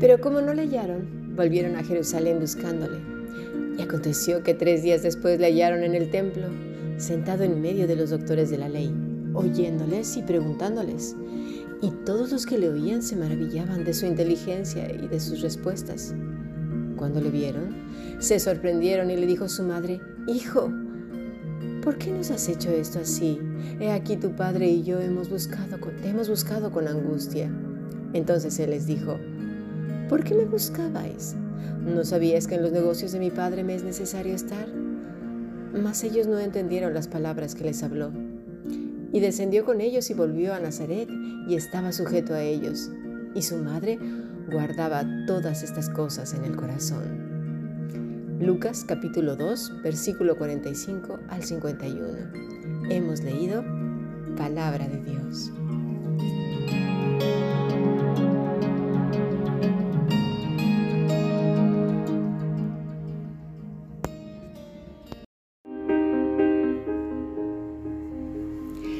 Pero como no le hallaron, volvieron a Jerusalén buscándole. Y aconteció que tres días después le hallaron en el templo, sentado en medio de los doctores de la ley, oyéndoles y preguntándoles. Y todos los que le oían se maravillaban de su inteligencia y de sus respuestas. Cuando le vieron, se sorprendieron y le dijo su madre, Hijo, ¿por qué nos has hecho esto así? He aquí tu padre y yo hemos buscado, te hemos buscado con angustia. Entonces él les dijo, ¿por qué me buscabais? ¿No sabíais que en los negocios de mi padre me es necesario estar? Mas ellos no entendieron las palabras que les habló. Y descendió con ellos y volvió a Nazaret y estaba sujeto a ellos. Y su madre guardaba todas estas cosas en el corazón. Lucas capítulo 2, versículo 45 al 51. Hemos leído Palabra de Dios.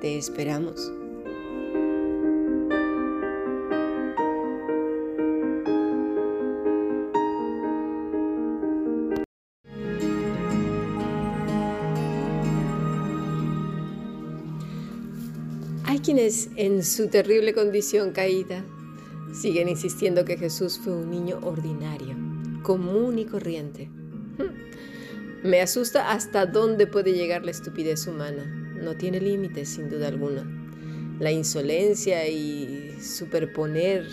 Te esperamos. Hay quienes en su terrible condición caída siguen insistiendo que Jesús fue un niño ordinario, común y corriente. Me asusta hasta dónde puede llegar la estupidez humana. No tiene límites, sin duda alguna. La insolencia y superponer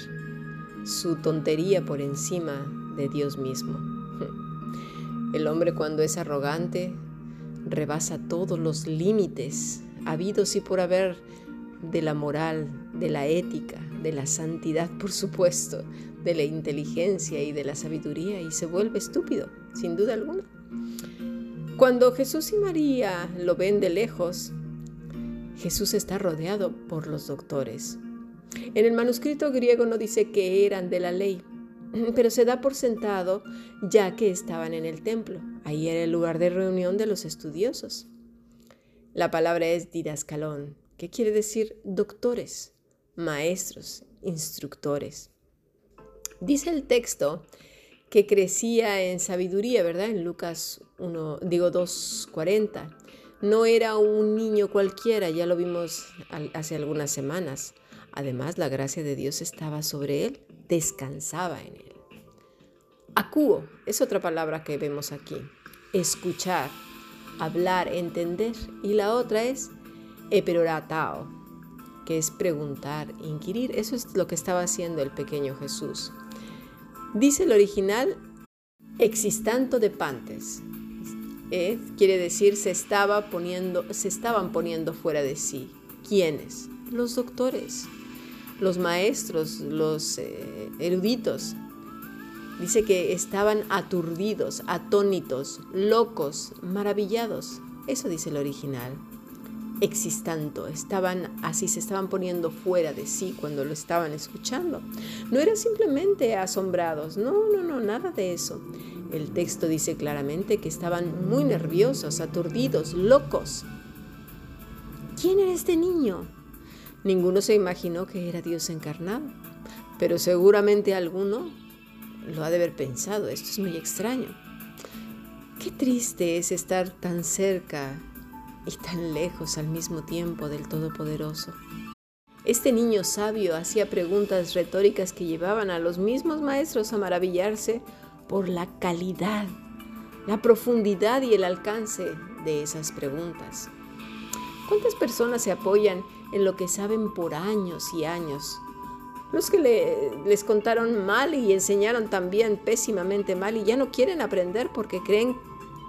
su tontería por encima de Dios mismo. El hombre cuando es arrogante rebasa todos los límites habidos y por haber de la moral, de la ética, de la santidad, por supuesto, de la inteligencia y de la sabiduría y se vuelve estúpido, sin duda alguna. Cuando Jesús y María lo ven de lejos, Jesús está rodeado por los doctores. En el manuscrito griego no dice que eran de la ley, pero se da por sentado ya que estaban en el templo. Ahí era el lugar de reunión de los estudiosos. La palabra es didascalón, ¿Qué quiere decir doctores, maestros, instructores. Dice el texto que crecía en sabiduría, ¿verdad? En Lucas 1, digo 2.40. No era un niño cualquiera, ya lo vimos hace algunas semanas. Además, la gracia de Dios estaba sobre él, descansaba en él. Acuo es otra palabra que vemos aquí. Escuchar, hablar, entender. Y la otra es eperoratao, que es preguntar, inquirir. Eso es lo que estaba haciendo el pequeño Jesús. Dice el original, existanto de pantes. Eh, quiere decir, se, estaba poniendo, se estaban poniendo fuera de sí. ¿Quiénes? Los doctores, los maestros, los eh, eruditos. Dice que estaban aturdidos, atónitos, locos, maravillados. Eso dice el original existando, estaban así, se estaban poniendo fuera de sí cuando lo estaban escuchando. No eran simplemente asombrados, no, no, no, nada de eso. El texto dice claramente que estaban muy nerviosos, aturdidos, locos. ¿Quién era este niño? Ninguno se imaginó que era Dios encarnado, pero seguramente alguno lo ha de haber pensado, esto es muy extraño. Qué triste es estar tan cerca y tan lejos al mismo tiempo del Todopoderoso. Este niño sabio hacía preguntas retóricas que llevaban a los mismos maestros a maravillarse por la calidad, la profundidad y el alcance de esas preguntas. ¿Cuántas personas se apoyan en lo que saben por años y años? Los que les contaron mal y enseñaron también pésimamente mal y ya no quieren aprender porque creen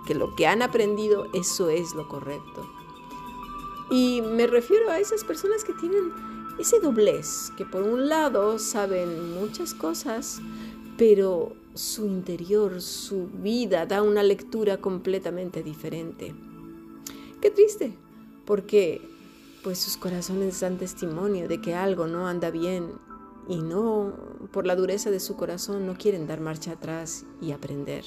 que lo que han aprendido, eso es lo correcto. Y me refiero a esas personas que tienen ese doblez, que por un lado saben muchas cosas, pero su interior, su vida, da una lectura completamente diferente. Qué triste, porque pues sus corazones dan testimonio de que algo no anda bien y no, por la dureza de su corazón, no quieren dar marcha atrás y aprender.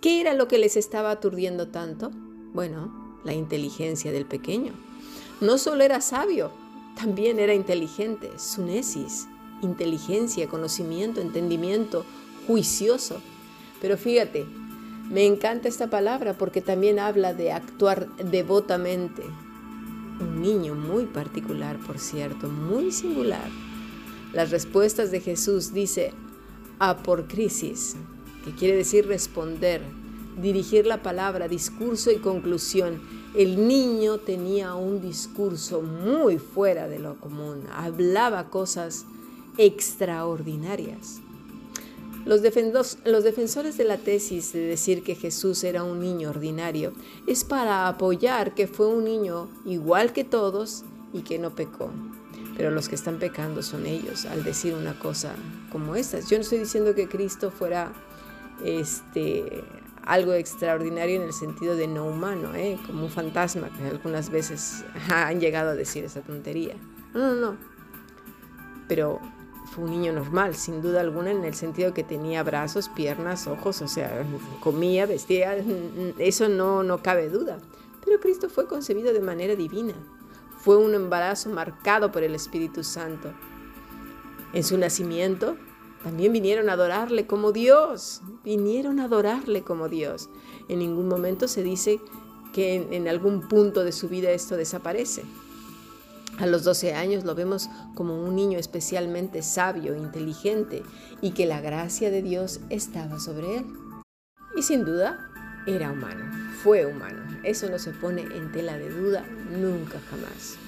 ¿Qué era lo que les estaba aturdiendo tanto? Bueno, la inteligencia del pequeño. No solo era sabio, también era inteligente, su nesis, inteligencia, conocimiento, entendimiento, juicioso. Pero fíjate, me encanta esta palabra porque también habla de actuar devotamente. Un niño muy particular, por cierto, muy singular. Las respuestas de Jesús dice a por crisis, que quiere decir responder, dirigir la palabra, discurso y conclusión. El niño tenía un discurso muy fuera de lo común, hablaba cosas extraordinarias. Los, defensores de la tesis de decir que Jesús era un niño ordinario es para apoyar que fue un niño igual que todos y que no pecó. Pero los que están pecando son ellos al decir una cosa como esta. Yo no estoy diciendo que Cristo fuera este, algo extraordinario en el sentido de no humano, ¿eh? como un fantasma, que algunas veces han llegado a decir esa tontería. No, no, no. Pero fue un niño normal, sin duda alguna, en el sentido que tenía brazos, piernas, ojos, o sea, comía, vestía, eso no, no cabe duda. Pero Cristo fue concebido de manera divina. Fue un embarazo marcado por el Espíritu Santo. En su nacimiento también vinieron a adorarle como Dios. Vinieron a adorarle como Dios. En ningún momento se dice que en, algún punto de su vida esto desaparece. A los 12 años lo vemos como un niño especialmente sabio, inteligente y que la gracia de Dios estaba sobre él. Y sin duda, era humano, fue humano. Eso no se pone en tela de duda nunca jamás.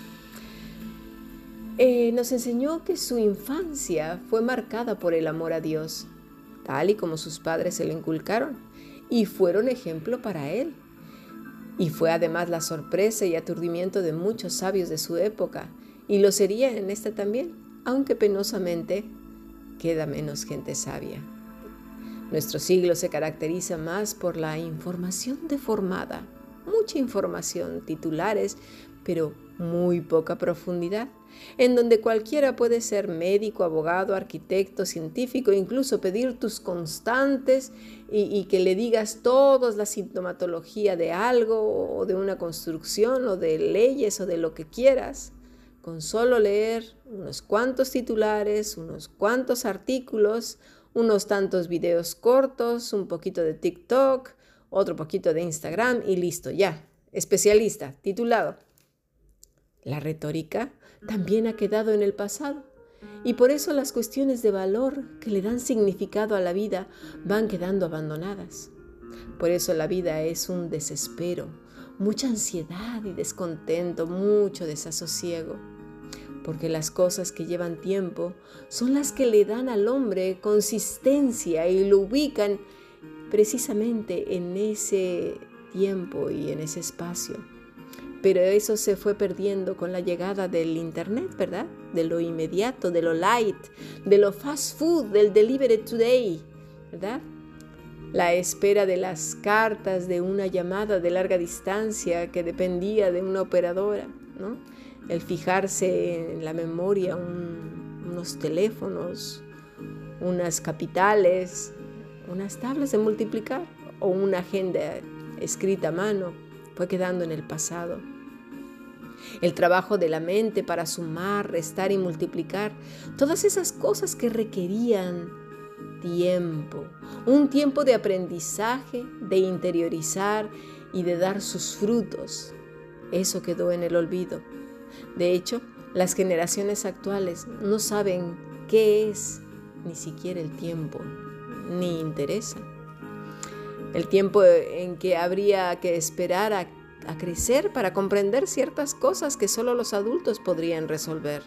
Eh, nos enseñó que su infancia fue marcada por el amor a Dios, tal y como sus padres se le inculcaron, y fueron ejemplo para él. Y fue además la sorpresa y aturdimiento de muchos sabios de su época, y lo sería en esta también, aunque penosamente queda menos gente sabia. Nuestro siglo se caracteriza más por la información deformada, mucha información, titulares, pero muy poca profundidad, en donde cualquiera puede ser médico, abogado, arquitecto, científico, incluso pedir tus constantes y, que le digas toda la sintomatología de algo o de una construcción o de leyes o de lo que quieras, con solo leer unos cuantos titulares, unos cuantos artículos, unos tantos videos cortos, un poquito de TikTok, otro poquito de Instagram y listo, ya, especialista, titulado. La retórica también ha quedado en el pasado y por eso las cuestiones de valor que le dan significado a la vida van quedando abandonadas. Por eso la vida es un desespero, mucha ansiedad y descontento, mucho desasosiego. Porque las cosas que llevan tiempo son las que le dan al hombre consistencia y lo ubican precisamente en ese tiempo y en ese espacio. Pero eso se fue perdiendo con la llegada del Internet, ¿verdad? De lo inmediato, de lo light, de lo fast food, del delivery today, ¿verdad? La espera de las cartas de una llamada de larga distancia que dependía de una operadora, ¿no? El fijarse en la memoria unos teléfonos, unas capitales, unas tablas de multiplicar o una agenda escrita a mano fue quedando en el pasado. El trabajo de la mente para sumar, restar y multiplicar, todas esas cosas que requerían tiempo, un tiempo de aprendizaje, de interiorizar y de dar sus frutos. Eso quedó en el olvido. De hecho, las generaciones actuales no saben qué es ni siquiera el tiempo, ni interesa el tiempo en que habría que esperar a, crecer para comprender ciertas cosas que solo los adultos podrían resolver.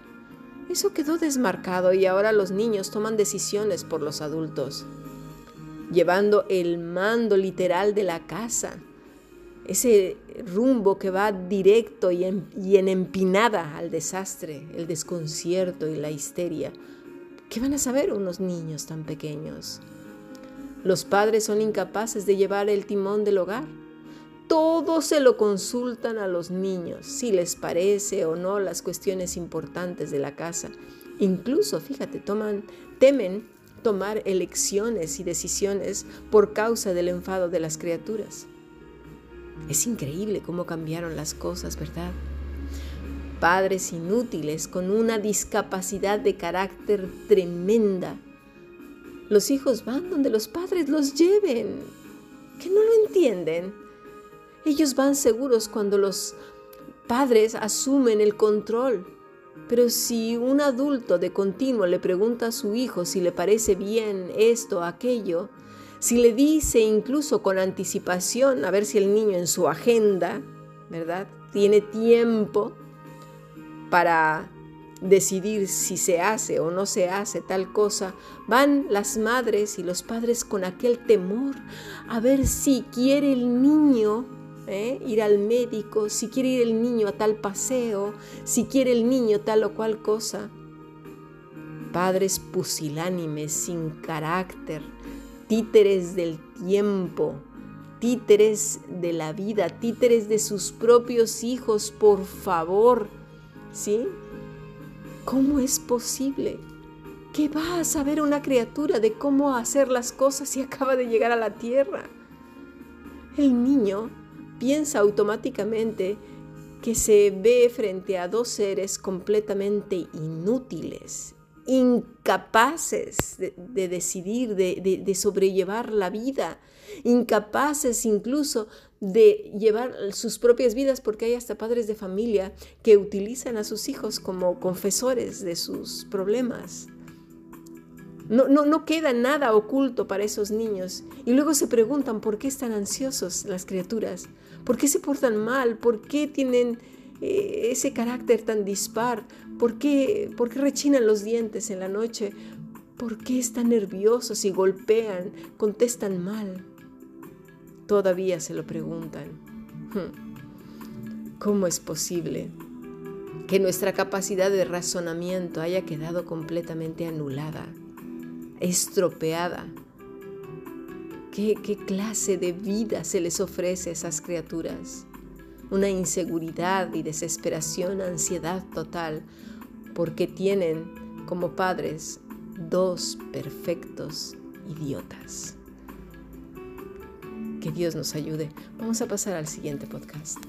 Eso quedó desmarcado y ahora los niños toman decisiones por los adultos, llevando el mando literal de la casa, ese rumbo que va directo y en empinada al desastre, el desconcierto y la histeria, ¿Qué van a saber unos niños tan pequeños? Los padres son incapaces de llevar el timón del hogar. Todo se lo consultan a los niños, si les parece o no las cuestiones importantes de la casa. Incluso, fíjate, toman, temen tomar elecciones y decisiones por causa del enfado de las criaturas. Es increíble cómo cambiaron las cosas, ¿verdad? Padres inútiles con una discapacidad de carácter tremenda. Los hijos van donde los padres los lleven. Que no lo entienden. Ellos van seguros cuando los padres asumen el control pero si un adulto de continuo le pregunta a su hijo si le parece bien esto o aquello, si le dice incluso con anticipación, a ver si el niño en su agenda, ¿verdad? Tiene tiempo para decidir si se hace o no se hace tal cosa, van las madres y los padres con aquel temor a ver si quiere el niño ¿eh? ir al médico, si quiere ir el niño a tal paseo, si quiere el niño tal o cual cosa. Padres pusilánimes, sin carácter, títeres del tiempo, títeres de la vida, títeres de sus propios hijos, por favor, ¿sí? ¿Cómo es posible? ¿Qué va a saber una criatura de cómo hacer las cosas si acaba de llegar a la tierra? El niño piensa automáticamente que se ve frente a dos seres completamente inútiles, incapaces de, decidir, de, sobrellevar la vida, incapaces incluso de llevar sus propias vidas, porque hay hasta padres de familia que utilizan a sus hijos como confesores de sus problemas. No, no, queda nada oculto para esos niños. Y luego se preguntan por qué están ansiosos las criaturas, por qué se portan mal, por qué tienen eh, ese carácter tan dispar, ¿Por qué, por qué rechinan los dientes en la noche, por qué están nerviosos y golpean, contestan mal. Todavía se lo preguntan. Hmm. ¿Cómo es posible que nuestra capacidad de razonamiento haya quedado completamente anulada? estropeada. ¿Qué, ¿Qué, clase de vida se les ofrece a esas criaturas? Una inseguridad y desesperación, ansiedad total, porque tienen como padres dos perfectos idiotas. Que Dios nos ayude. Vamos a pasar al siguiente podcast.